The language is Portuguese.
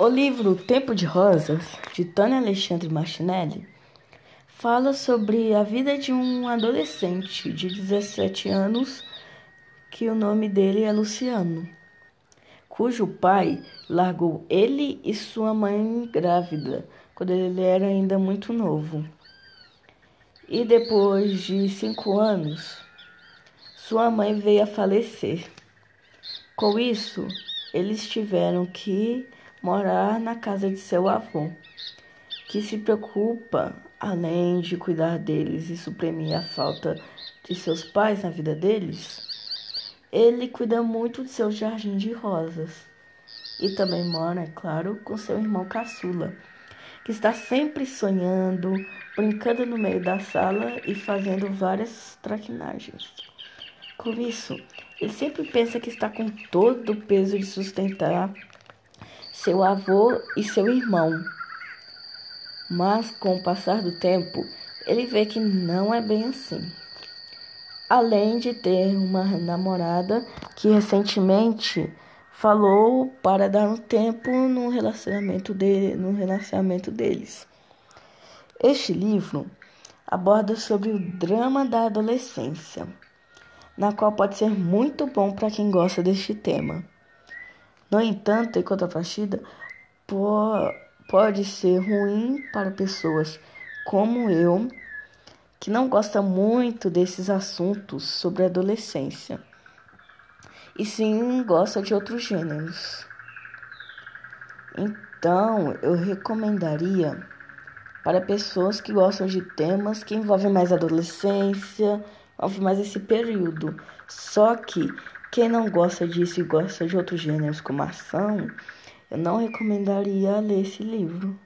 O livro Tempo de Rosas, de Tânia Alexandre Martinelli, fala sobre a vida de um adolescente de 17 anos, que o nome dele é Luciano, cujo pai largou ele e sua mãe grávida quando ele era ainda muito novo. E depois de cinco anos, sua mãe veio a falecer. Com isso, eles tiveram que morar na casa de seu avô, que se preocupa, além de cuidar deles e suprimir a falta de seus pais na vida deles, ele cuida muito de seu jardim de rosas. E também mora, é claro, com seu irmão caçula, que está sempre sonhando, brincando no meio da sala e fazendo várias traquinagens. Com isso, ele sempre pensa que está com todo o peso de sustentar seu avô e seu irmão. Mas com o passar do tempo, ele vê que não é bem assim. Além de ter uma namorada que recentemente falou para dar um tempo no relacionamento, de, no relacionamento deles. Este livro aborda sobre o drama da adolescência, na qual pode ser muito bom para quem gosta deste tema. No entanto, em contrapartida, pode ser ruim para pessoas como eu, que não gosta muito desses assuntos sobre adolescência, e sim gosta de outros gêneros. Então, eu recomendaria para pessoas que gostam de temas que envolvem mais adolescência, envolvem mais esse período. Só que quem não gosta disso e gosta de outros gêneros como ação, eu não recomendaria ler esse livro.